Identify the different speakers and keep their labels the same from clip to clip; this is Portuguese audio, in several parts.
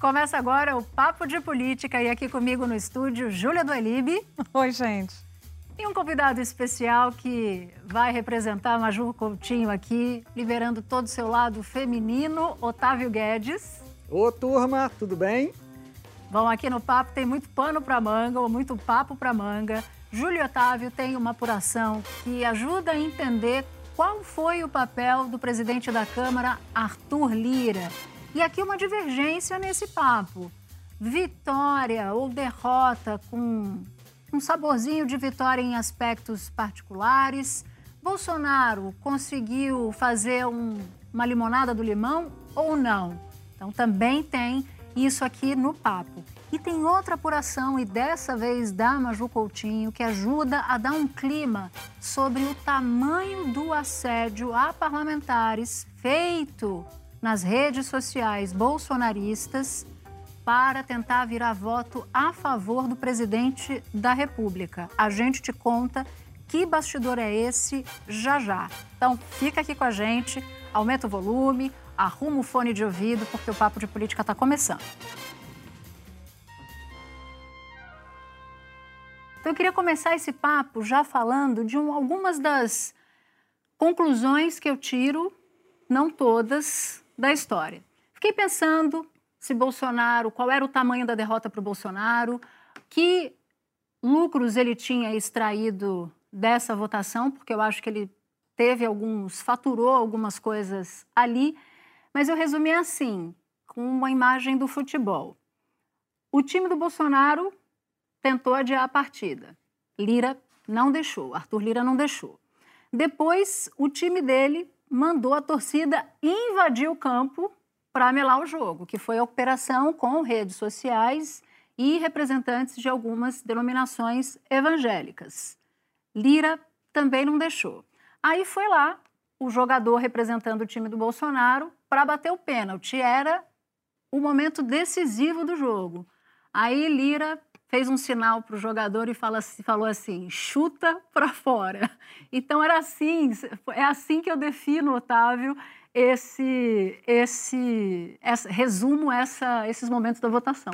Speaker 1: Começa agora o Papo de Política e aqui comigo no estúdio, Júlia do Elibe.
Speaker 2: Oi, gente.
Speaker 1: E um convidado especial que vai representar a Maju Coutinho aqui, liberando todo o seu lado feminino, Otávio Guedes.
Speaker 3: Ô, turma, tudo bem?
Speaker 1: Bom, aqui no Papo tem muito pano para manga, ou muito papo para manga. Júlio Otávio tem uma apuração que ajuda a entender qual foi o papel do presidente da Câmara, Arthur Lira, e aqui uma divergência nesse papo. Vitória ou derrota com um saborzinho de vitória em aspectos particulares. Bolsonaro conseguiu fazer um, uma limonada do limão ou não? Então também tem isso aqui no papo. E tem outra apuração, e dessa vez da Maju Coutinho, que ajuda a dar um clima sobre o tamanho do assédio a parlamentares feito nas redes sociais bolsonaristas para tentar virar voto a favor do presidente da República. A gente te conta que bastidor é esse já já. Então fica aqui com a gente, aumenta o volume, arruma o fone de ouvido, porque o Papo de Política está começando. Então eu queria começar esse papo já falando de um, algumas das conclusões que eu tiro, não todas, da história. Fiquei pensando se Bolsonaro, qual era o tamanho da derrota para o Bolsonaro, que lucros ele tinha extraído dessa votação, porque eu acho que ele teve alguns, faturou algumas coisas ali, mas eu resumi assim, com uma imagem do futebol. O time do Bolsonaro tentou adiar a partida. Lira não deixou, Arthur Lira não deixou. Depois, o time dele mandou a torcida invadir o campo para melar o jogo, que foi a operação com redes sociais e representantes de algumas denominações evangélicas. Lira também não deixou. Aí foi lá o jogador representando o time do Bolsonaro para bater o pênalti. Era o momento decisivo do jogo. Aí Lira fez um sinal para o jogador e fala, falou assim: chuta para fora. Então era assim, é assim que eu defino, Otávio, esse, esse, resumo essa, esses momentos da votação.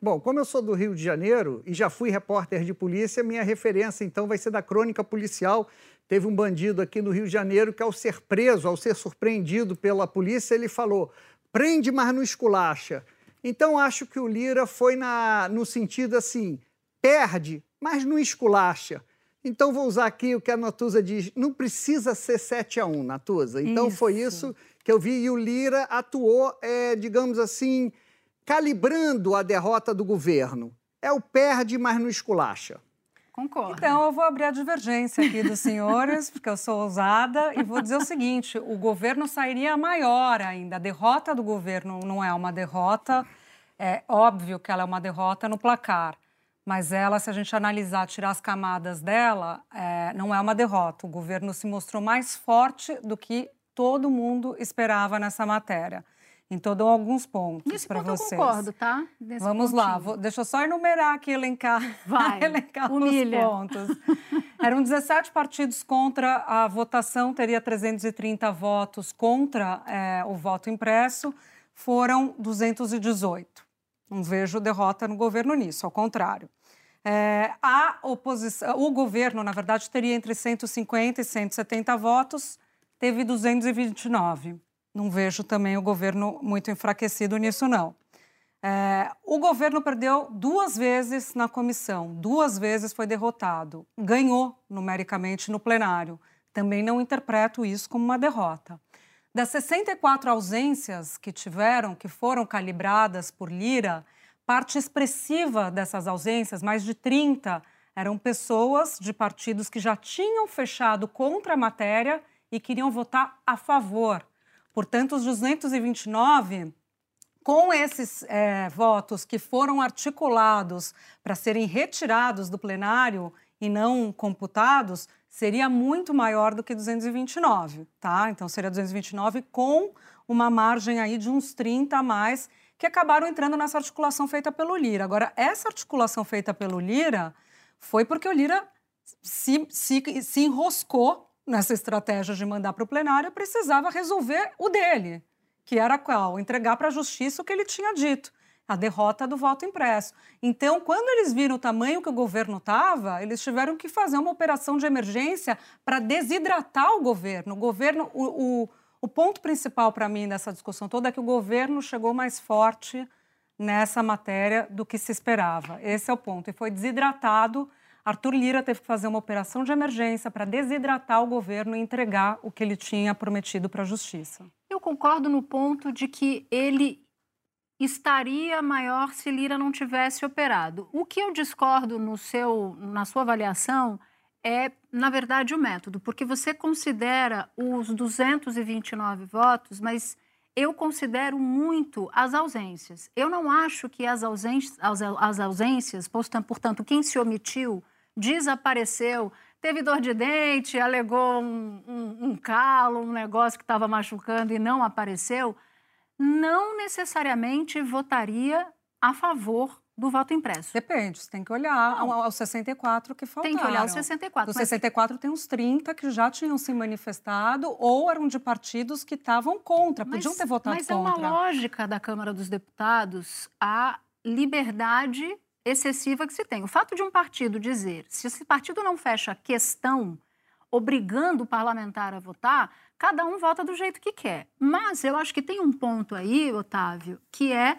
Speaker 3: Bom, como eu sou do Rio de Janeiro e já fui repórter de polícia, minha referência então vai ser da crônica policial. Teve um bandido aqui no Rio de Janeiro que, ao ser preso, ao ser surpreendido pela polícia, ele falou: prende, mas não esculacha. Então, acho que o Lira foi na, no sentido assim: perde, mas não esculacha. Então, vou usar aqui o que a Natuza diz: não precisa ser 7 a 1, Natuza. Então, isso. foi isso que eu vi. E o Lira atuou, é, digamos assim, calibrando a derrota do governo. É o perde, mas não esculacha.
Speaker 2: Concordo. Então, eu vou abrir a divergência aqui dos senhores, porque eu sou ousada, e vou dizer o seguinte: o governo sairia maior ainda. A derrota do governo não é uma derrota, é óbvio que ela é uma derrota no placar. Mas ela, se a gente analisar, tirar as camadas dela, é, não é uma derrota. O governo se mostrou mais forte do que todo mundo esperava nessa matéria. Então, dou alguns pontos para vocês.
Speaker 1: eu concordo, tá?
Speaker 2: Nesse Vamos pontinho. lá, vou, deixa eu só enumerar aqui, elencar,
Speaker 1: Vai,
Speaker 2: elencar
Speaker 1: humilha.
Speaker 2: os pontos. Eram 17 partidos contra a votação, teria 330 votos contra é, o voto impresso, foram 218. Não vejo derrota no governo nisso, ao contrário. É, a oposição, o governo, na verdade, teria entre 150 e 170 votos, teve 229 não vejo também o governo muito enfraquecido nisso, não. É, o governo perdeu duas vezes na comissão, duas vezes foi derrotado, ganhou numericamente no plenário. Também não interpreto isso como uma derrota. Das 64 ausências que tiveram, que foram calibradas por Lira, parte expressiva dessas ausências, mais de 30, Eram pessoas de partidos que já tinham fechado contra a matéria e queriam votar a favor. Portanto, os 229 com esses é, votos que foram articulados para serem retirados do plenário e não computados, seria muito maior do que 229, tá? Então seria 229 com uma margem aí de uns 30 a mais que acabaram entrando nessa articulação feita pelo Lira. Agora, essa articulação feita pelo Lira foi porque o Lira se, se, se enroscou nessa estratégia de mandar para o plenário, precisava resolver o dele que era qual? Entregar para a justiça o que ele tinha dito, a derrota do voto impresso. Então, quando eles viram o tamanho que o governo estava, eles tiveram que fazer uma operação de emergência para desidratar o governo. O governo, o, o, o ponto principal para mim nessa discussão toda é que o governo chegou mais forte nessa matéria do que se esperava. Esse é o ponto. E foi desidratado. Arthur Lira teve que fazer uma operação de emergência para desidratar o governo e entregar o que ele tinha prometido para a justiça.
Speaker 1: Eu concordo no ponto de que ele estaria maior se Lira não tivesse operado. O que eu discordo no seu, na sua avaliação é, na verdade, o método, porque você considera os 229 votos, mas eu considero muito as ausências. Eu não acho que as ausências, as ausências portanto, quem se omitiu, desapareceu, teve dor de dente, alegou um, um, um calo, um negócio que estava machucando e não apareceu, não necessariamente votaria a favor do voto impresso.
Speaker 2: Depende, você tem que olhar aos 64 que faltaram.
Speaker 1: Tem que olhar os 64.
Speaker 2: Dos mas... 64 tem uns 30 que já tinham se manifestado ou eram de partidos que estavam contra, podiam
Speaker 1: mas,
Speaker 2: ter votado
Speaker 1: mas
Speaker 2: contra.
Speaker 1: Mas é uma lógica da Câmara dos Deputados a liberdade excessiva que se tem. O fato de um partido dizer, se esse partido não fecha questão obrigando o parlamentar a votar, cada um vota do jeito que quer. Mas eu acho que tem um ponto aí, Otávio, que é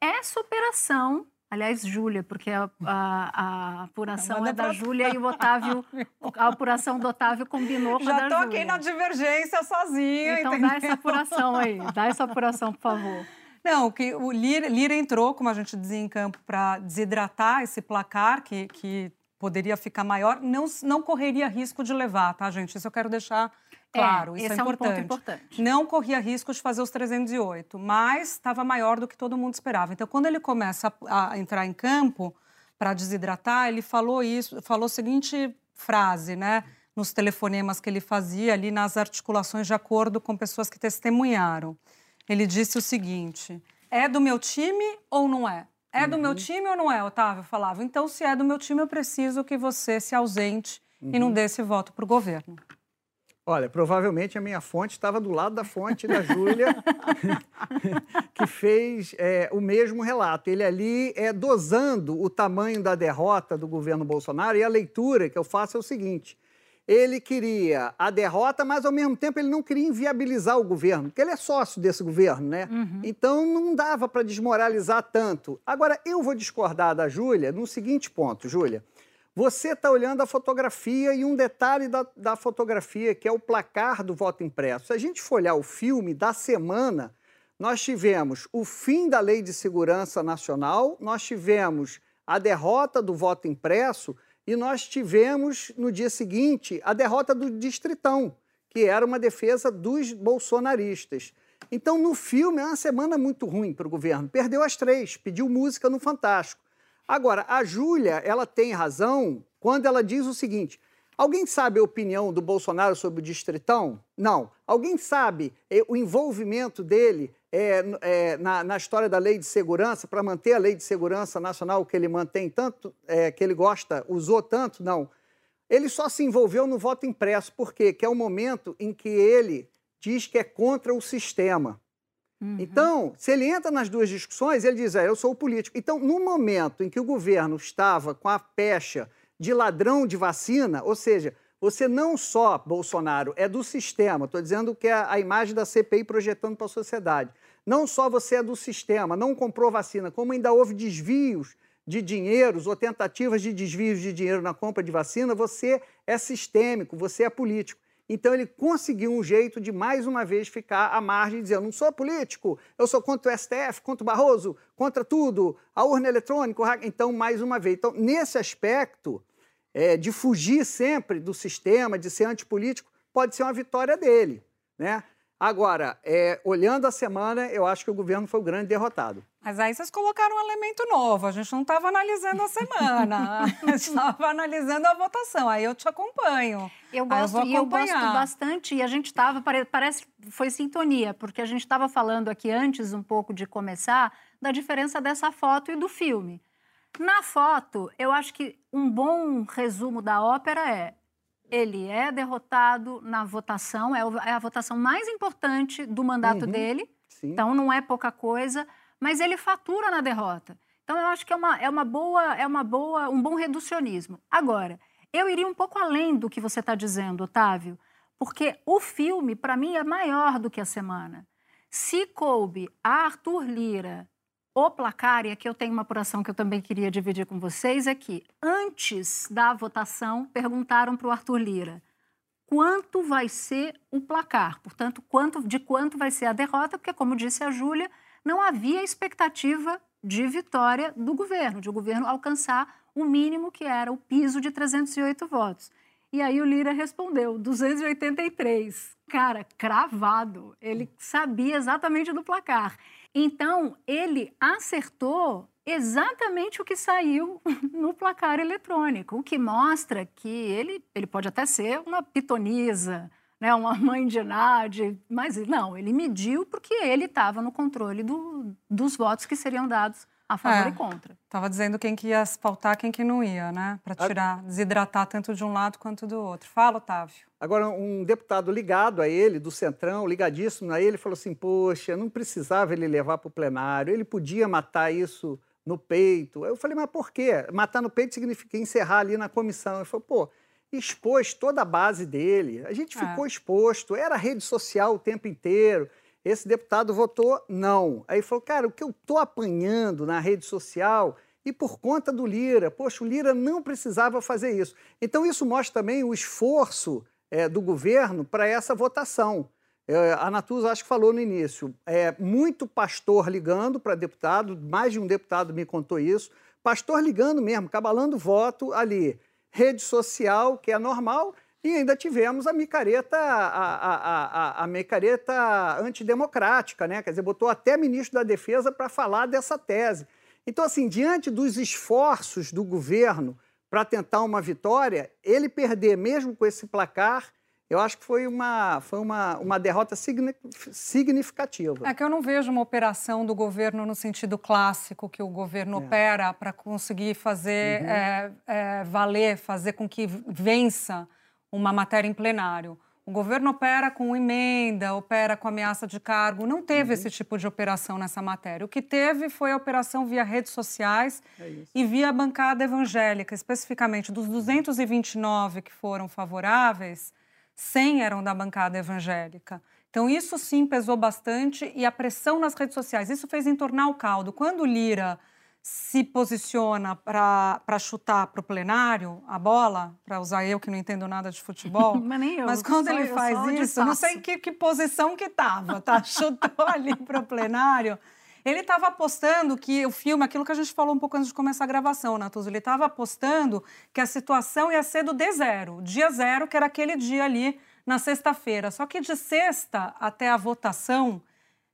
Speaker 1: essa operação Aliás, Júlia, porque a, a, a apuração é da. Júlia e o Otávio, a apuração do Otávio combinou com
Speaker 2: Já
Speaker 1: a da
Speaker 2: Júlia. Já
Speaker 1: estou
Speaker 2: aqui na divergência sozinha,
Speaker 1: Então
Speaker 2: entendeu?
Speaker 1: dá essa apuração aí, dá essa apuração, por favor.
Speaker 2: Não, que o Lira, Lira entrou, como a gente dizia em campo, para desidratar esse placar que, que poderia ficar maior, não, não correria risco de levar, tá, gente? Isso eu quero deixar claro,
Speaker 1: é,
Speaker 2: isso é
Speaker 1: importante.
Speaker 2: É um
Speaker 1: importante.
Speaker 2: Não corria risco de fazer os 308, mas estava maior do que todo mundo esperava. Então, quando ele começa a, a entrar em campo para desidratar, ele falou isso, falou a seguinte frase, né? Nos telefonemas que ele fazia ali nas articulações de acordo com pessoas que testemunharam ele disse o seguinte: é do meu time ou não é? É do meu uhum. time ou não é, Otávio? Falava. Então, se é do meu time, eu preciso que você se ausente uhum. e não uhum. dê esse voto para o governo.
Speaker 3: Olha, provavelmente a minha fonte estava do lado da fonte da Júlia, que fez é, o mesmo relato. Ele ali é dosando o tamanho da derrota do governo Bolsonaro e a leitura que eu faço é o seguinte: ele queria a derrota, mas ao mesmo tempo ele não queria inviabilizar o governo, porque ele é sócio desse governo, né? Uhum. Então não dava para desmoralizar tanto. Agora, eu vou discordar da Júlia no seguinte ponto, Júlia. Você está olhando a fotografia e um detalhe da, da fotografia, que é o placar do voto impresso. Se a gente for olhar o filme da semana, nós tivemos o fim da Lei de Segurança Nacional, nós tivemos a derrota do voto impresso e nós tivemos no dia seguinte a derrota do Distritão, que era uma defesa dos bolsonaristas. Então, no filme, é uma semana muito ruim para o governo. Perdeu as três, pediu música no Fantástico. Agora, a Júlia, ela tem razão quando ela diz o seguinte: alguém sabe a opinião do Bolsonaro sobre o Distritão? Não. Alguém sabe eh, o envolvimento dele é, é, na, na, história da lei de segurança, para manter a lei de segurança nacional que ele mantém tanto, é, que ele gosta, usou tanto, não. Ele só se envolveu no voto impresso, por quê? Que é o momento em que ele diz que é contra o sistema. Uhum. Então, se ele entra nas duas discussões, ele diz, é, eu sou o político. Então, no momento em que o governo estava com a pecha de ladrão de vacina, ou seja, você não só, Bolsonaro, é do sistema, estou dizendo que é a imagem da CPI projetando para a sociedade. Não só você é do sistema, não comprou vacina, como ainda houve desvios de dinheiros ou tentativas de desvios de dinheiro na compra de vacina, você é sistêmico, você é político. Então ele conseguiu um jeito de mais uma vez ficar à margem dizer: eu não sou político, eu sou contra o STF, contra o Barroso, contra tudo, a urna eletrônica. Então, mais uma vez. Então, nesse aspecto, é, de fugir sempre do sistema, de ser antipolítico, pode ser uma vitória dele. Né? Agora, é, olhando a semana, eu acho que o governo foi o grande derrotado.
Speaker 2: Mas aí vocês colocaram um elemento novo. A gente não estava analisando a semana, a gente estava analisando a votação. Aí eu te acompanho.
Speaker 1: Eu gosto,
Speaker 2: eu
Speaker 1: e eu gosto bastante. E a gente estava, parece, foi sintonia, porque a gente estava falando aqui antes, um pouco de começar, da diferença dessa foto e do filme. Na foto, eu acho que um bom resumo da ópera é ele é derrotado na votação, é, é a votação mais importante do mandato uhum, dele, sim. então não é pouca coisa, mas ele fatura na derrota. Então eu acho que é uma, é uma boa, é uma boa, um bom reducionismo. Agora, eu iria um pouco além do que você está dizendo, Otávio, porque o filme, para mim, é maior do que a semana. Se coube a Arthur Lira o placar, e aqui eu tenho uma apuração que eu também queria dividir com vocês, é que antes da votação perguntaram para o Arthur Lira quanto vai ser o placar, portanto, quanto, de quanto vai ser a derrota, porque, como disse a Júlia, não havia expectativa de vitória do governo, de o governo alcançar o mínimo que era o piso de 308 votos. E aí o Lira respondeu, 283. Cara, cravado. Ele sabia exatamente do placar. Então, ele acertou exatamente o que saiu no placar eletrônico, o que mostra que ele, ele pode até ser uma pitonisa, né, uma mãe de Nádia, mas não, ele mediu porque ele estava no controle do, dos votos que seriam dados a favor é, e contra.
Speaker 2: Estava dizendo quem que ia pautar, quem que não ia, né? Para tirar, desidratar tanto de um lado quanto do outro. Fala, Otávio.
Speaker 3: Agora, um deputado ligado a ele, do Centrão, ligadíssimo a ele, falou assim: Poxa, não precisava ele levar para o plenário, ele podia matar isso no peito. Eu falei: Mas por quê? Matar no peito significa encerrar ali na comissão. Ele falou: Pô, expôs toda a base dele, a gente é. ficou é. exposto, era rede social o tempo inteiro. Esse deputado votou não. Aí falou, cara, o que eu estou apanhando na rede social e por conta do Lira, poxa, o Lira não precisava fazer isso. Então, isso mostra também o esforço é, do governo para essa votação. É, a Natuza acho que falou no início, é, muito pastor ligando para deputado, mais de um deputado me contou isso, pastor ligando mesmo, cabalando voto ali. Rede social, que é normal, e ainda tivemos a micareta, a, a, a, a micareta antidemocrática, né? Quer dizer, botou até ministro da Defesa para falar dessa tese. Então, assim, diante dos esforços do governo para tentar uma vitória, ele perder mesmo com esse placar, eu acho que foi uma, foi uma, uma derrota significativa.
Speaker 2: É que eu não vejo uma operação do governo no sentido clássico que o governo é. opera para conseguir fazer uhum. é, é, valer, fazer com que vença uma matéria em plenário. O governo opera com emenda, opera com ameaça de cargo. Não teve uhum. esse tipo de operação nessa matéria. O que teve foi a operação via redes sociais é e via bancada evangélica. Especificamente, dos 229 que foram favoráveis, 100 eram da bancada evangélica. Então, isso sim pesou bastante e a pressão nas redes sociais. Isso fez entornar o caldo. Quando Lira se posiciona para chutar para o plenário a bola, para usar eu que não entendo nada de futebol.
Speaker 1: mas nem eu.
Speaker 2: Mas quando ele faz isso, não sei que, que posição que estava, tá? Chutou ali para o plenário. Ele estava apostando que o filme, aquilo que a gente falou um pouco antes de começar a gravação, Natuza, ele estava apostando que a situação ia ser do D0, dia zero, que era aquele dia ali na sexta-feira. Só que de sexta até a votação,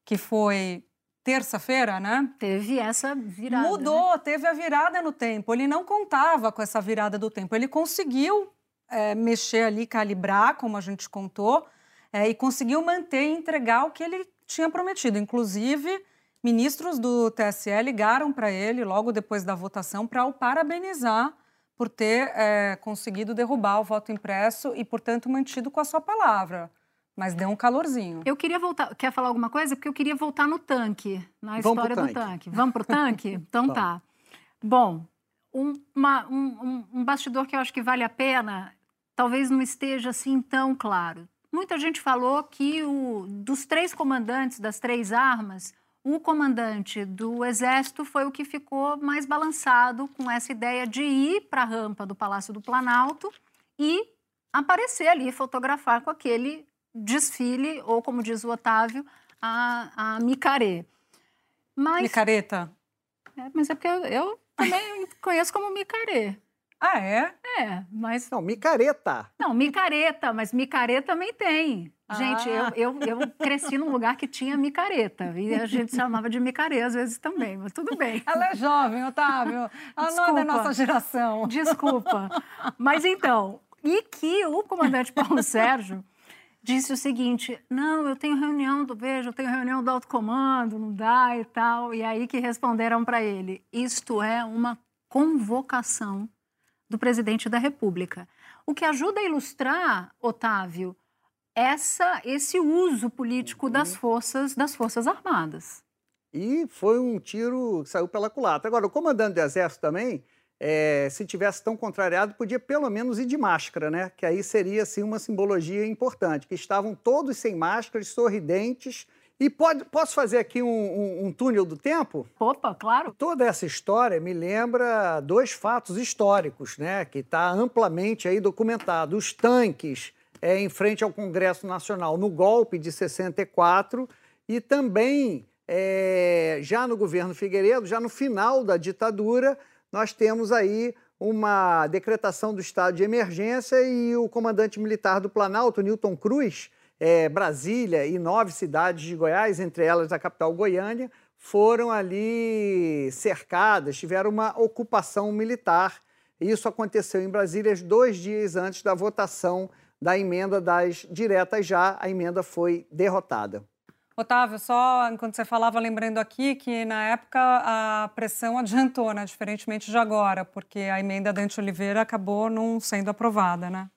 Speaker 2: que foi terça-feira, né?
Speaker 1: Teve essa virada.
Speaker 2: Mudou,
Speaker 1: né?
Speaker 2: teve a virada no tempo. Ele não contava com essa virada do tempo. Ele conseguiu é, mexer ali, calibrar, como a gente contou, é, e conseguiu manter e entregar o que ele tinha prometido. Inclusive, ministros do TSE ligaram para ele logo depois da votação para o parabenizar por ter é, conseguido derrubar o voto impresso e, portanto, mantido com a sua palavra. Mas deu um calorzinho.
Speaker 1: Eu queria voltar. Quer falar alguma coisa? Porque eu queria voltar no tanque, na Vamos história tanque. do tanque. Vamos para o tanque? Então tá. Bom, um, uma, um, um, bastidor que eu acho que vale a pena, talvez não esteja assim tão claro. Muita gente falou que o, dos três comandantes das três armas, o comandante do Exército foi o que ficou mais balançado com essa ideia de ir para a rampa do Palácio do Planalto e aparecer ali, fotografar com aquele desfile, ou como diz o Otávio, a, a micaré.
Speaker 2: Mas, Micareta?
Speaker 1: É, mas é porque eu, eu também conheço como micaré.
Speaker 2: Ah, é?
Speaker 1: É, mas.
Speaker 3: Não, micareta.
Speaker 1: Não, micareta, mas micareta também tem. Gente,
Speaker 2: Ah.
Speaker 1: eu, eu, eu cresci num lugar que tinha micareta. E a gente chamava de micarê às vezes também, mas tudo bem.
Speaker 2: Ela é jovem, Otávio. Ela não é da
Speaker 1: Desculpa.
Speaker 2: nossa geração.
Speaker 1: Desculpa. Mas então, e que o comandante Paulo Sérgio disse o seguinte: não, eu tenho reunião do Veja, eu tenho reunião do alto comando, não dá e tal. E aí que responderam para ele: isto é uma convocação do presidente da República. O que ajuda a ilustrar, Otávio, essa, esse uso político das forças das forças armadas.
Speaker 3: E foi um tiro que saiu pela culatra. Agora, o comandante do Exército também, eh, se tivesse tão contrariado, podia pelo menos ir de máscara, né? Que aí seria assim, uma simbologia importante, que estavam todos sem máscaras, sorridentes. E pode, posso fazer aqui um, um- um túnel do tempo?
Speaker 1: Opa, claro.
Speaker 3: Toda essa história me lembra dois fatos históricos, né? Que está amplamente aí documentado. Os tanques eh, em frente ao Congresso Nacional no golpe de 64 e também eh, já no governo Figueiredo, já no final da ditadura, nós temos aí uma decretação do estado de emergência e o comandante militar do Planalto, Newton Cruz, eh, Brasília e nove cidades de Goiás, entre elas a capital Goiânia, foram ali cercadas, tiveram uma ocupação militar. Isso aconteceu em Brasília dois dias antes da votação da emenda das diretas já. A emenda foi derrotada.
Speaker 2: Otávio, só enquanto você falava, lembrando aqui que na época a pressão adiantou, né? Diferentemente de agora, porque a emenda Dante Oliveira acabou não sendo aprovada, né?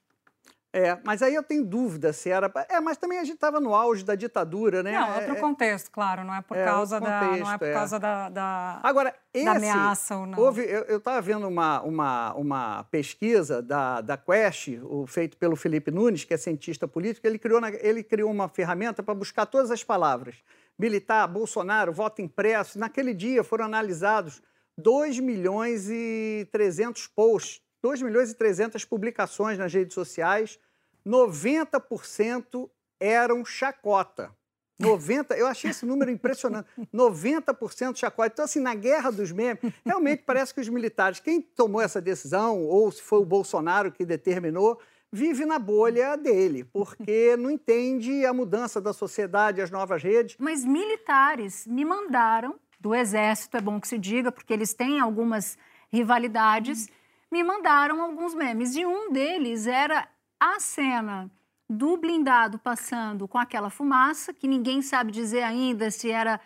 Speaker 3: É, mas aí eu tenho dúvida se era. É, mas também a gente estava no auge da ditadura, né?
Speaker 2: Não, outro
Speaker 3: É,
Speaker 2: contexto, claro, não é por
Speaker 3: é,
Speaker 2: causa
Speaker 3: outro
Speaker 2: da, não é
Speaker 3: contexto,
Speaker 2: por
Speaker 3: é.
Speaker 2: causa da, da,
Speaker 3: Agora, esse,
Speaker 2: da ameaça ou não.
Speaker 3: Houve, eu estava vendo uma, uma, uma pesquisa da, da Quest, o, feito pelo Felipe Nunes, que é cientista político, ele criou, na- ele criou uma ferramenta para buscar todas as palavras. Militar, Bolsonaro, voto impresso. Naquele dia foram analisados 2 milhões e 300 posts, 2 milhões e 300 publicações nas redes sociais, 90% eram chacota. 90, eu achei esse número impressionante. 90% chacota. Então, assim, na guerra dos memes, realmente parece que os militares, quem tomou essa decisão, ou se foi o Bolsonaro que determinou, vive na bolha dele, porque não entende a mudança da sociedade, as novas redes.
Speaker 1: Mas militares me mandaram, do Exército, é bom que se diga, porque eles têm algumas rivalidades, me mandaram alguns memes. E um deles era a cena do blindado passando com aquela fumaça, que ninguém sabe dizer ainda se era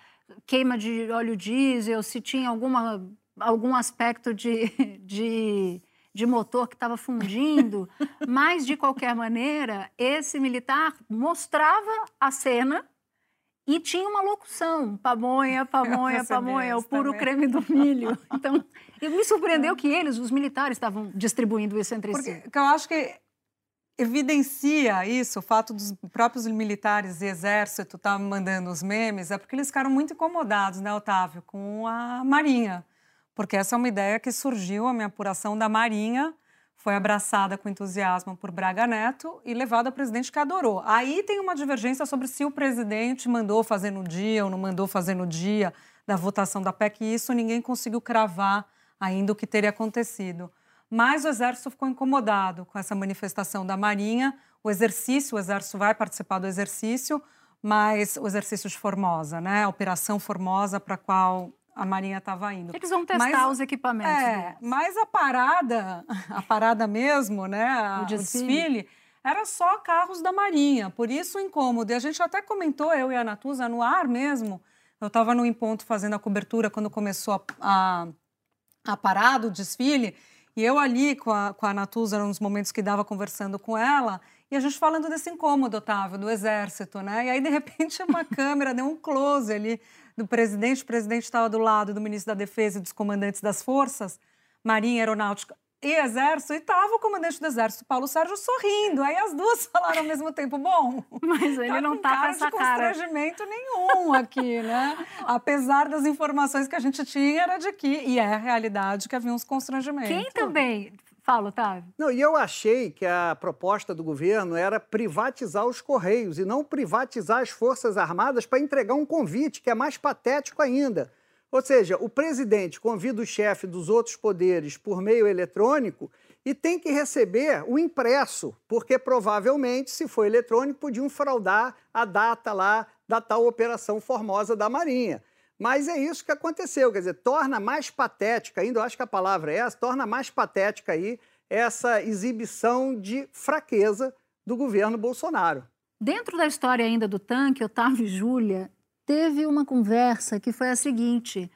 Speaker 1: queima de óleo diesel, se tinha alguma, algum aspecto de, de, de motor que estava fundindo. Mas, de qualquer maneira, esse militar mostrava a cena e tinha uma locução, pamonha, pamonha, pamonha, o
Speaker 2: isso
Speaker 1: puro
Speaker 2: também.
Speaker 1: creme do milho. Então, me surpreendeu que eles, os militares, estavam distribuindo isso entre
Speaker 2: Porque
Speaker 1: si.
Speaker 2: eu acho que evidencia isso, o fato dos próprios militares e exército estar mandando os memes, é porque eles ficaram muito incomodados, né, Otávio, com a Marinha. Porque essa é uma ideia que surgiu, a minha apuração da Marinha, foi abraçada com entusiasmo por Braga Neto e levada ao presidente que adorou. Aí tem uma divergência sobre se o presidente mandou fazer no dia ou não mandou fazer no dia da votação da PEC, e isso ninguém conseguiu cravar ainda o que teria acontecido. Mas o Exército ficou incomodado com essa manifestação da Marinha. O exercício, o Exército vai participar do exercício, mas o exercício de Formosa, né? A Operação Formosa para a qual a Marinha estava indo.
Speaker 1: Eles vão testar
Speaker 2: Mas-
Speaker 1: os equipamentos.
Speaker 2: É,
Speaker 1: deles.
Speaker 2: mas a parada, a parada mesmo, né? a-
Speaker 1: O
Speaker 2: o,
Speaker 1: desfile.
Speaker 2: desfile. era só carros da Marinha, por isso o incômodo. E a gente até comentou, eu e a Natuza, no ar mesmo. Eu estava no Ponto fazendo a cobertura quando começou a, a, a parada, o desfile. E eu ali com a, com a Natuza, nos momentos que dava conversando com ela, e a gente falando desse incômodo, Otávio, do Exército, né? E aí, de repente, uma câmera deu um close ali do presidente. O presidente estava do lado do ministro da Defesa e dos comandantes das forças, Marinha, Aeronáutica e Exército, e estava o comandante do Exército, Paulo Sérgio, sorrindo. Aí as duas falaram ao mesmo tempo, bom...
Speaker 1: Mas ele não tá com essa
Speaker 2: de
Speaker 1: cara.
Speaker 2: constrangimento nenhum aqui, né? Apesar das informações que a gente tinha, era de que, e é a realidade, que havia uns constrangimentos.
Speaker 1: Quem também... Fala, Otávio.
Speaker 3: Não, e eu achei que a proposta do governo era privatizar os Correios e não privatizar as Forças Armadas para entregar um convite, que é mais patético ainda. Ou seja, o presidente convida o chefe dos outros poderes por meio eletrônico e tem que receber o impresso, porque provavelmente, se for eletrônico, podiam fraudar a data lá da tal operação formosa da Marinha. Mas é isso que aconteceu, quer dizer, torna mais patética ainda, eu acho que a palavra é essa, torna mais patética aí essa exibição de fraqueza do governo Bolsonaro.
Speaker 1: Dentro da história ainda do tanque, Otávio e Júlia, teve uma conversa que foi a seguinte: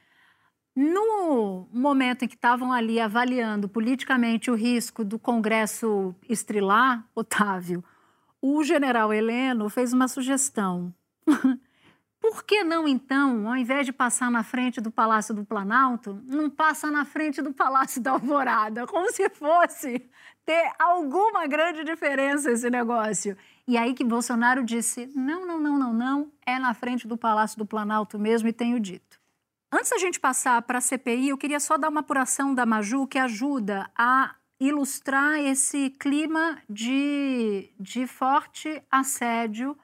Speaker 1: no momento em que estavam ali avaliando politicamente o risco do Congresso estrilar, Otávio, o general Heleno fez uma sugestão. Por que não, então, ao invés de passar na frente do Palácio do Planalto, não passa na frente do Palácio da Alvorada? Como se fosse ter alguma grande diferença esse negócio. E aí que Bolsonaro disse: não, não, não, não, não, é na frente do Palácio do Planalto mesmo e tenho dito. Antes da gente passar para a CPI, eu queria só dar uma apuração da Maju que ajuda a ilustrar esse clima de, de forte assédio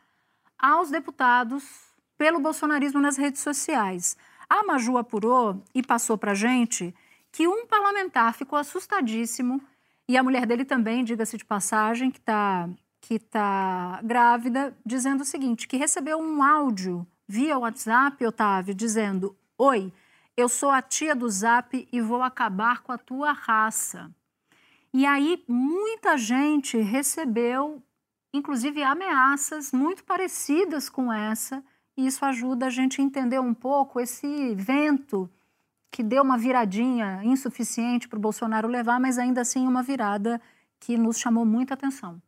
Speaker 1: aos deputados pelo bolsonarismo nas redes sociais. A Maju apurou e passou para gente que um parlamentar ficou assustadíssimo e a mulher dele também, diga-se de passagem, que está que tá grávida, dizendo o seguinte, que recebeu um áudio via WhatsApp, Otávio, dizendo Oi, eu sou a tia do Zap e vou acabar com a tua raça. E aí muita gente recebeu, inclusive, ameaças muito parecidas com essa, e isso ajuda a gente a entender um pouco esse vento que deu uma viradinha insuficiente para o Bolsonaro levar, mas ainda assim uma virada que nos chamou muita atenção.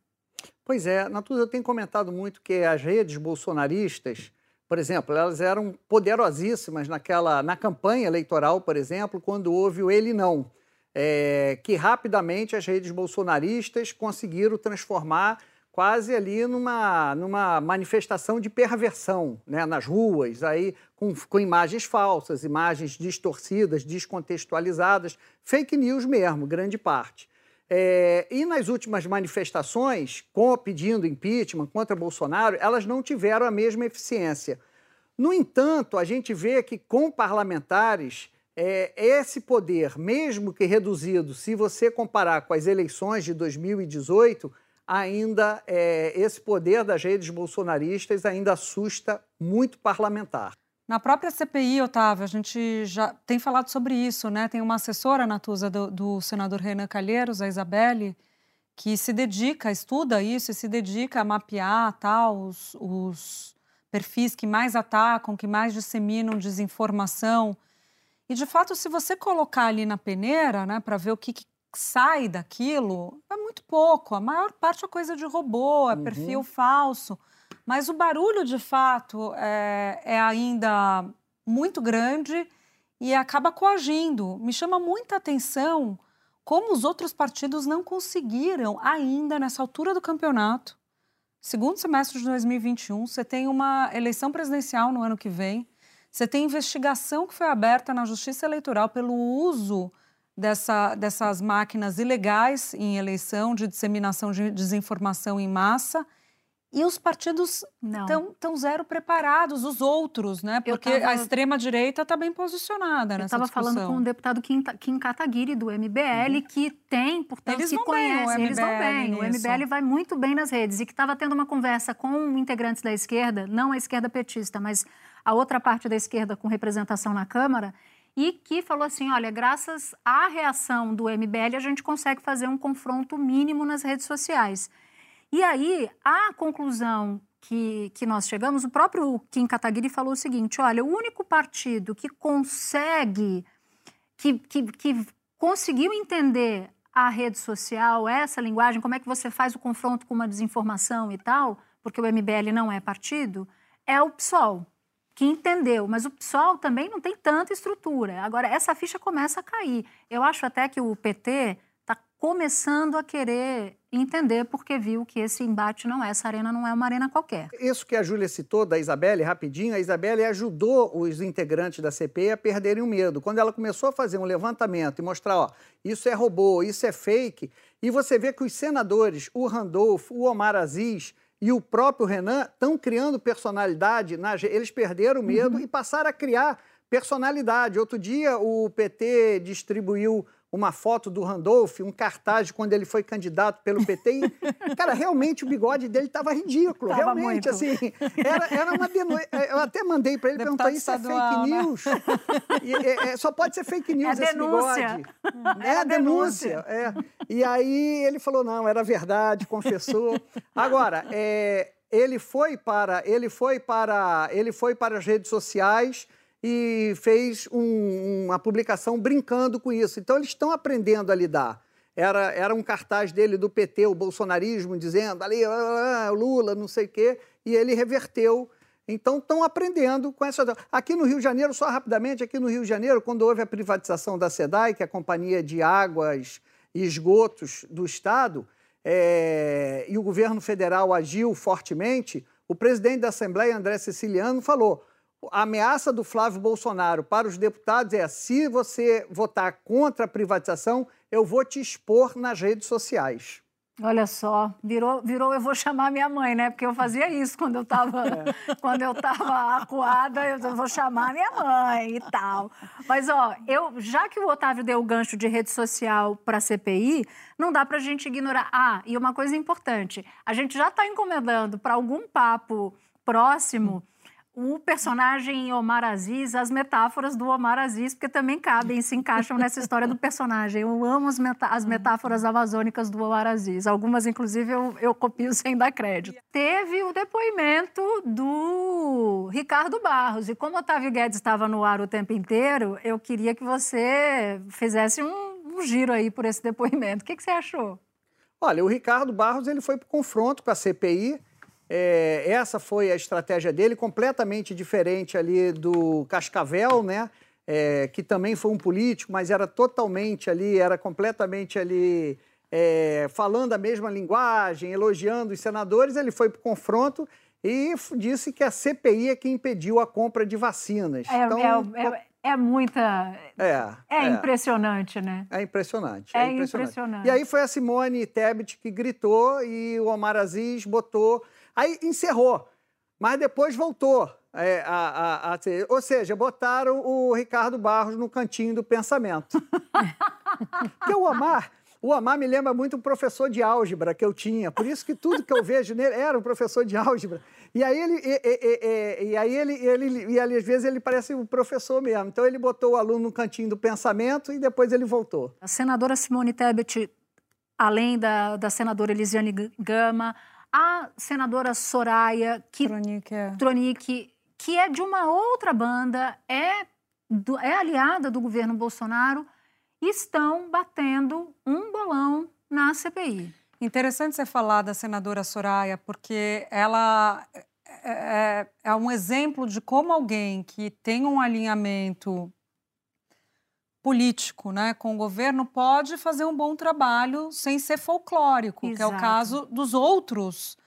Speaker 3: Pois é, Natuza, eu tenho comentado muito que as redes bolsonaristas por exemplo, elas eram poderosíssimas naquela, na campanha eleitoral, por exemplo, quando houve o ele não, é, que rapidamente as redes bolsonaristas conseguiram transformar quase ali numa, numa manifestação de perversão né, nas ruas, aí com, com imagens falsas, imagens distorcidas, descontextualizadas, fake news mesmo, grande parte. É, e nas últimas manifestações, com, pedindo impeachment contra Bolsonaro, elas não tiveram a mesma eficiência. No entanto, a gente vê que com parlamentares, é, esse poder, mesmo que reduzido, se você comparar com as eleições de 2018, ainda é, esse poder das redes bolsonaristas ainda assusta muito parlamentar.
Speaker 2: Na própria CPI, Otávio, a gente já tem falado sobre isso, né? Tem uma assessora, Natuza, do, do senador Renan Calheiros, a Isabelle, que se dedica, estuda isso e se dedica a mapear tal, os, os perfis que mais atacam, que mais disseminam desinformação. E, de fato, se você colocar ali na peneira, né, para ver o que, que, sai daquilo, é muito pouco. A maior parte é coisa de robô, é uhum. perfil falso. Mas o barulho, de fato, é, é ainda muito grande e acaba coagindo. Me chama muita atenção como os outros partidos não conseguiram ainda, nessa altura do campeonato, segundo semestre de 2021, você tem uma eleição presidencial no ano que vem, você tem investigação que foi aberta na Justiça Eleitoral pelo uso dessa, dessas máquinas ilegais em eleição, de disseminação de desinformação em massa, e os partidos estão zero preparados, os outros, né? Porque tava, a extrema-direita está bem posicionada nessa
Speaker 1: Eu estava falando com o deputado Kim, Kim Kataguiri, do MBL, uhum. que tem, portanto,
Speaker 2: eles
Speaker 1: que conhece.
Speaker 2: Eles
Speaker 1: vão bem. O MBL vai muito bem nas redes. E que estava tendo uma conversa com integrantes da esquerda, não a esquerda petista, mas a outra parte da esquerda com representação na Câmara, e que falou assim: olha, graças à reação do MBL, a gente consegue fazer um confronto mínimo nas redes sociais. E aí, a conclusão que, que nós chegamos, o próprio Kim Kataguiri falou o seguinte: olha, o único partido que consegue, que, que, que conseguiu entender a rede social, essa linguagem, como é que você faz o confronto com uma desinformação e tal, porque o MBL não é partido, é o PSOL, que entendeu. Mas o PSOL também não tem tanta estrutura. Agora, essa ficha começa a cair. Eu acho até que o PT está começando a querer entender porque viu que esse embate não é, essa arena não é uma arena qualquer.
Speaker 3: Isso que a Júlia citou da Isabelle, rapidinho, a Isabelle ajudou os integrantes da CPI a perderem o medo. Quando ela começou a fazer um levantamento e mostrar, ó, isso é robô, isso é fake, e você vê que os senadores, o Randolph, o Omar Aziz e o próprio Renan estão criando personalidade, na... eles perderam o medo uhum. e passaram a criar personalidade. Outro dia o PT distribuiu uma foto do Randolph, um cartaz de quando ele foi candidato pelo PT. E, cara, realmente o bigode dele estava ridículo.
Speaker 1: Tava
Speaker 3: realmente,
Speaker 1: muito.
Speaker 3: assim. Era, era uma denúncia. Eu até mandei para ele
Speaker 2: Deputado
Speaker 3: perguntar: isso é
Speaker 2: estadual,
Speaker 3: fake
Speaker 2: né?
Speaker 3: news? E, é, é, só pode ser fake news
Speaker 1: É
Speaker 3: esse
Speaker 1: denúncia.
Speaker 3: bigode. É
Speaker 1: Era
Speaker 3: a denúncia. é. E aí ele falou: não, era verdade, confessou. Agora, é, ele foi para ele foi para ele foi para as redes sociais e fez um- uma publicação brincando com isso. Então eles estão aprendendo a lidar. Era, era um cartaz dele do PT, o bolsonarismo, dizendo ali, ah, Lula, não sei o quê, e ele reverteu. Então estão aprendendo com essa. Aqui no Rio de Janeiro, só rapidamente, aqui no Rio de Janeiro, quando houve a privatização da SEDAI, que é a Companhia de Águas e Esgotos do Estado, é, e o governo federal agiu fortemente, o presidente da Assembleia, André Siciliano, falou: a ameaça do Flávio Bolsonaro para os deputados é: se você votar contra a privatização, eu vou te expor nas redes sociais.
Speaker 1: Olha só, virou, virou, eu vou chamar minha mãe, né? Porque eu fazia isso quando eu estava quando eu tava acuada, eu vou chamar minha mãe e tal. Mas ó, eu já que o Otávio deu o gancho de rede social para a CPI, não dá para a gente ignorar. Ah, e uma coisa importante, a gente já está encomendando para algum papo próximo o personagem Omar Aziz, as metáforas do Omar Aziz, porque também cabem, se encaixam nessa história do personagem. Eu amo as, as metáforas amazônicas do Omar Aziz. Algumas, inclusive, eu, eu copio sem dar crédito. Teve o depoimento do Ricardo Barros. E como Otávio Guedes estava no ar o tempo inteiro, eu queria que você fizesse um, um giro aí por esse depoimento. O que, que você achou?
Speaker 3: Olha, o Ricardo Barros ele foi para o confronto com a CPI. É, essa foi a estratégia dele, completamente diferente ali do Cascavel, né? É, que também foi um político, mas era totalmente ali, era completamente ali é, falando a mesma linguagem, elogiando os senadores. Ele foi para o confronto e disse que a CPI é que impediu a compra de vacinas.
Speaker 1: É,
Speaker 3: Então,
Speaker 1: é, é, é muita.
Speaker 3: é,
Speaker 1: É, impressionante, né?
Speaker 3: é impressionante.
Speaker 1: É impressionante.
Speaker 3: E aí foi a Simone Tebet que gritou e o Omar Aziz botou. Aí encerrou, mas depois voltou. é, a, a- a ou seja, botaram o Ricardo Barros no cantinho do pensamento. Porque o Omar. O Omar me lembra muito um professor de álgebra que eu tinha, por isso que tudo que eu vejo nele era um professor de álgebra. E aí ele, e, e- e- e- aí ele, ele, e às vezes ele parece um professor mesmo. Então ele botou o aluno no cantinho do pensamento e depois ele voltou.
Speaker 1: A senadora Simone Tebet, além da, da senadora Elisiane Gama, a senadora Soraya que,
Speaker 2: Tronic, é.
Speaker 1: Tronic, que é de uma outra banda, é, do- é aliada do governo Bolsonaro, estão batendo um bolão na CPI.
Speaker 2: Interessante você falar da senadora Soraya, porque ela é, é- é um exemplo de como alguém que tem um alinhamento político né, com o governo pode fazer um bom trabalho sem ser folclórico, que é o
Speaker 1: Exato.
Speaker 2: caso dos outros,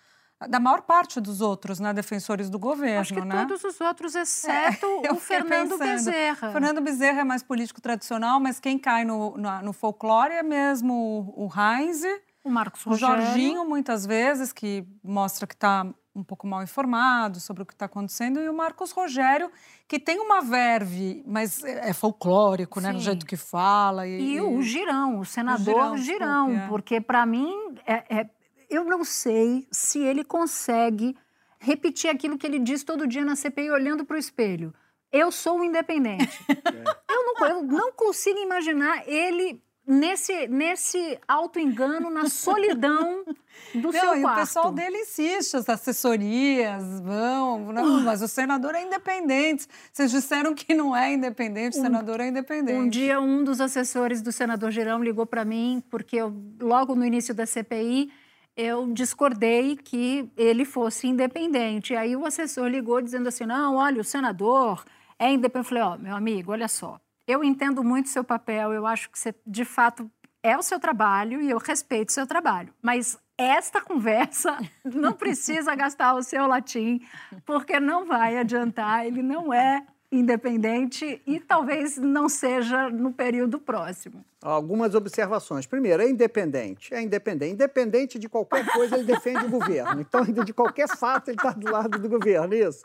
Speaker 2: da maior parte dos outros né, defensores do governo.
Speaker 1: Acho que
Speaker 2: né?
Speaker 1: todos os outros, exceto
Speaker 2: eu
Speaker 1: o Fernando
Speaker 2: pensando.
Speaker 1: Bezerra.
Speaker 2: Fernando Bezerra é mais político tradicional, mas quem cai no, na- no folclore é mesmo o Heinz,
Speaker 1: O Marcos
Speaker 2: o
Speaker 1: Rogério.
Speaker 2: Jorginho, muitas vezes, que mostra que está um pouco mal informado sobre o que está acontecendo, e o Marcos Rogério, que tem uma verve, mas é é folclórico, né? No
Speaker 1: Sim.
Speaker 2: jeito que fala. E,
Speaker 1: E o Girão, o senador
Speaker 2: Girão,
Speaker 1: Girão,
Speaker 2: desculpe, é.
Speaker 1: porque para mim é- é- eu não sei se ele consegue repetir aquilo que ele diz todo dia na CPI olhando para o espelho. Eu sou o independente. eu, não, eu não consigo imaginar ele nesse, nesse auto-engano, na solidão do
Speaker 2: Não,
Speaker 1: seu
Speaker 2: e
Speaker 1: quarto.
Speaker 2: o pessoal dele insiste, as assessorias vão, não, mas o senador é independente. Vocês disseram que não é independente, o senador é independente.
Speaker 1: Um dia, um dos assessores do senador Girão ligou para mim, porque eu, logo no início da CPI, eu discordei que ele fosse independente. Aí o assessor ligou dizendo assim: não, olha, o senador é independente. Eu falei: ó, meu amigo, olha só, eu entendo muito seu papel, eu acho que você, de fato, é o seu trabalho e eu respeito o seu trabalho. Mas esta conversa não precisa gastar o seu latim, porque não vai adiantar, ele não é independente e talvez não seja no período próximo.
Speaker 3: Algumas observações. Primeiro, é independente. É independente. Independente de qualquer coisa, ele defende o governo. Então, de qualquer fato, ele está do lado do governo, isso.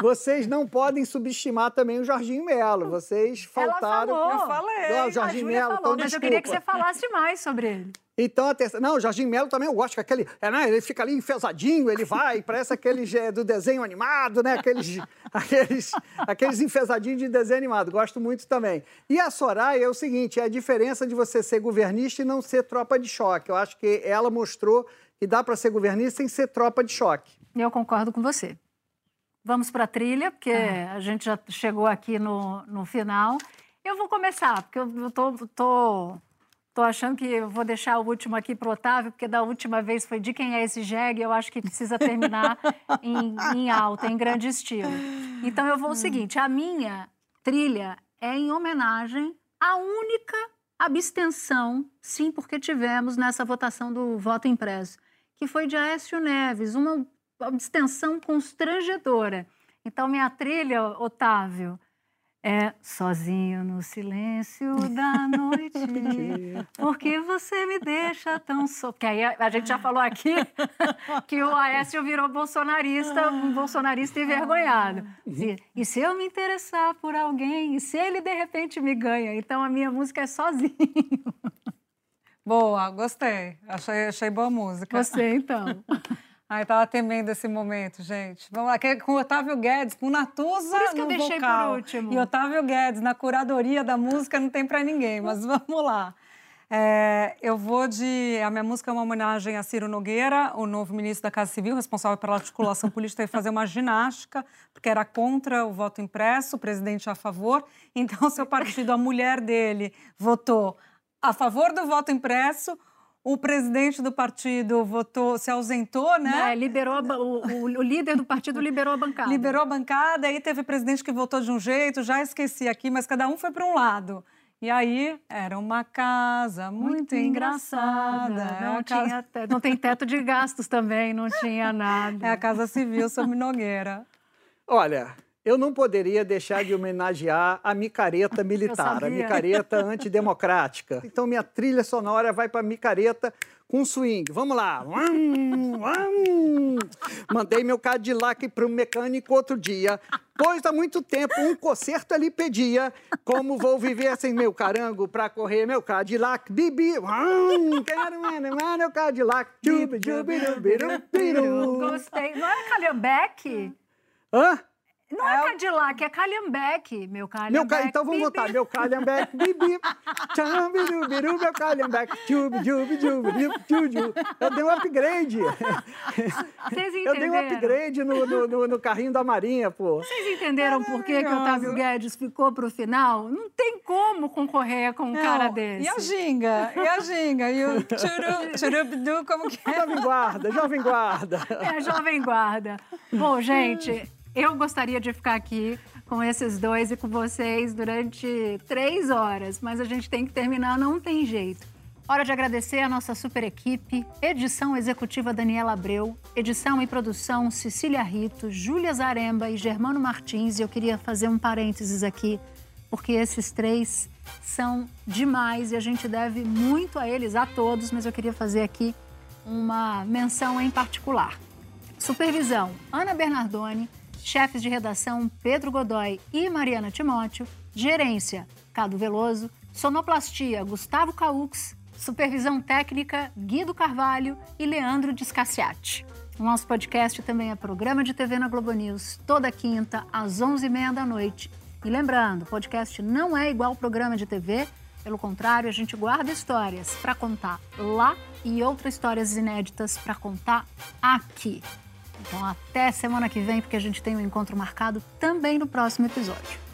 Speaker 3: vocês não podem subestimar também o Jorginho Melo. Vocês faltaram.
Speaker 1: Ela falou.
Speaker 2: Eu falei.
Speaker 3: Não, o Jorginho Melo,
Speaker 1: falou,
Speaker 3: então
Speaker 1: mas eu queria que você
Speaker 3: desculpa.
Speaker 1: falasse mais sobre ele.
Speaker 3: Então, a terceira... Não, o Jorginho Melo também eu gosto, que aquele. É, né, ele fica ali enfesadinho, ele vai, parece aqueles é, do desenho animado, né? Aqueles, aqueles, aqueles enfesadinhos de desenho animado. Gosto muito também. E a Soraya é o seguinte: é a diferença de você ser governista e não ser tropa de choque. Eu acho que ela mostrou que dá para ser governista sem ser tropa de choque.
Speaker 1: Eu concordo com você. Vamos para a trilha, porque a gente já chegou aqui no, no final. Eu vou começar, porque eu eu tô, tô, tô achando que eu vou deixar o último aqui para o Otávio, porque da última vez foi de quem é esse jegue, eu acho que precisa terminar em, em alta, em grande estilo. Então eu vou o seguinte, a minha trilha é em homenagem à única abstenção, sim, porque tivemos nessa votação do voto impresso, que foi de Aécio Neves, uma abstenção constrangedora. Então, minha trilha, Otávio, é sozinho no silêncio da noite, porque você me deixa tão só. Porque aí a, gente já falou aqui que o Aécio virou bolsonarista, um bolsonarista envergonhado. E, e se eu me interessar por alguém, e se ele de repente me ganha? Então, a minha música é sozinho.
Speaker 2: Boa, gostei. Achei, achei boa música.
Speaker 1: Você, então.
Speaker 2: Ai, tava temendo esse momento, gente. Vamos lá, que é com o Otávio Guedes, com Natuza
Speaker 1: Por isso que eu deixei por
Speaker 2: vocal.
Speaker 1: último.
Speaker 2: E Otávio Guedes, na curadoria da música, não tem pra ninguém, mas vamos lá. É, eu vou de... A minha música é uma homenagem a Ciro Nogueira, o novo ministro da Casa Civil, responsável pela articulação política, que fazer uma ginástica, porque era contra o voto impresso, o presidente a favor. Então, seu partido, a mulher dele, votou a favor do voto impresso, o presidente do partido votou, se ausentou, né?
Speaker 1: É, liberou a o, o- líder do partido liberou a bancada.
Speaker 2: Liberou a bancada, aí teve presidente que votou de um jeito, já esqueci aqui, mas cada um foi para um lado. E aí era uma casa muito,
Speaker 1: Muito
Speaker 2: engraçada.
Speaker 1: engraçada.
Speaker 2: É
Speaker 1: Não,
Speaker 2: casa-
Speaker 1: tinha te- não tem teto de gastos também, não tinha nada.
Speaker 2: É a Casa Civil sob Nogueira.
Speaker 3: Olha, eu não poderia deixar de homenagear a micareta militar, a micareta antidemocrática. Então, minha trilha sonora vai para micareta com swing. Vamos lá. Uam, uam. Mandei meu Cadillac para o mecânico outro dia, pois há muito tempo um conserto ele pedia. Como vou viver sem meu carango para correr meu Cadillac? Bibi, uam, quero mais meu Cadillac.
Speaker 1: Gostei. Não era Calhambeck?
Speaker 3: Hã?
Speaker 1: Não é, Cadillac, é Calhambeck, meu Calhambeck.
Speaker 3: Meu ca... Então vamos votar. Meu calhambeque, bibi. Tchambirubiru, meu calhambeque. Tchubi, jubi, jubi, jubi, jubi. Eu dei um upgrade.
Speaker 1: Vocês
Speaker 3: Eu dei um
Speaker 1: entenderam?
Speaker 3: upgrade no, no, no- no carrinho da Marinha, pô.
Speaker 1: Vocês entenderam por que, que o Otávio Guedes ficou pro final? Não tem como concorrer com um cara
Speaker 2: Não,
Speaker 1: desse.
Speaker 2: E a ginga? E a ginga? E o tchuru, tchurubdu, como que é?
Speaker 3: Jovem guarda, jovem guarda.
Speaker 1: É a Jovem Guarda. Bom, gente, eu gostaria de ficar aqui com esses dois e com vocês durante três horas, mas a gente tem que terminar, não tem jeito. Hora de agradecer a nossa super equipe, edição executiva Daniela Abreu, edição e produção Cecília Rito, Júlia Zaremba e Germano Martins. E eu queria fazer um parênteses aqui, porque esses três são demais e a gente deve muito a eles, a todos, mas eu queria fazer aqui uma menção em particular. Supervisão: Ana Bernardoni. Chefes de redação: Pedro Godoy e Mariana Timóteo. Gerência: Cado Veloso. Sonoplastia: Gustavo Caux. Supervisão técnica: Guido Carvalho e Leandro Discassiati. O nosso podcast também é programa de TV na Globo News, toda quinta, às 11h30 da noite. E lembrando, podcast não é igual programa de TV, pelo contrário, a gente guarda histórias para contar lá e outras histórias inéditas para contar aqui. Então, até semana que vem, porque a gente tem um encontro marcado também no próximo episódio.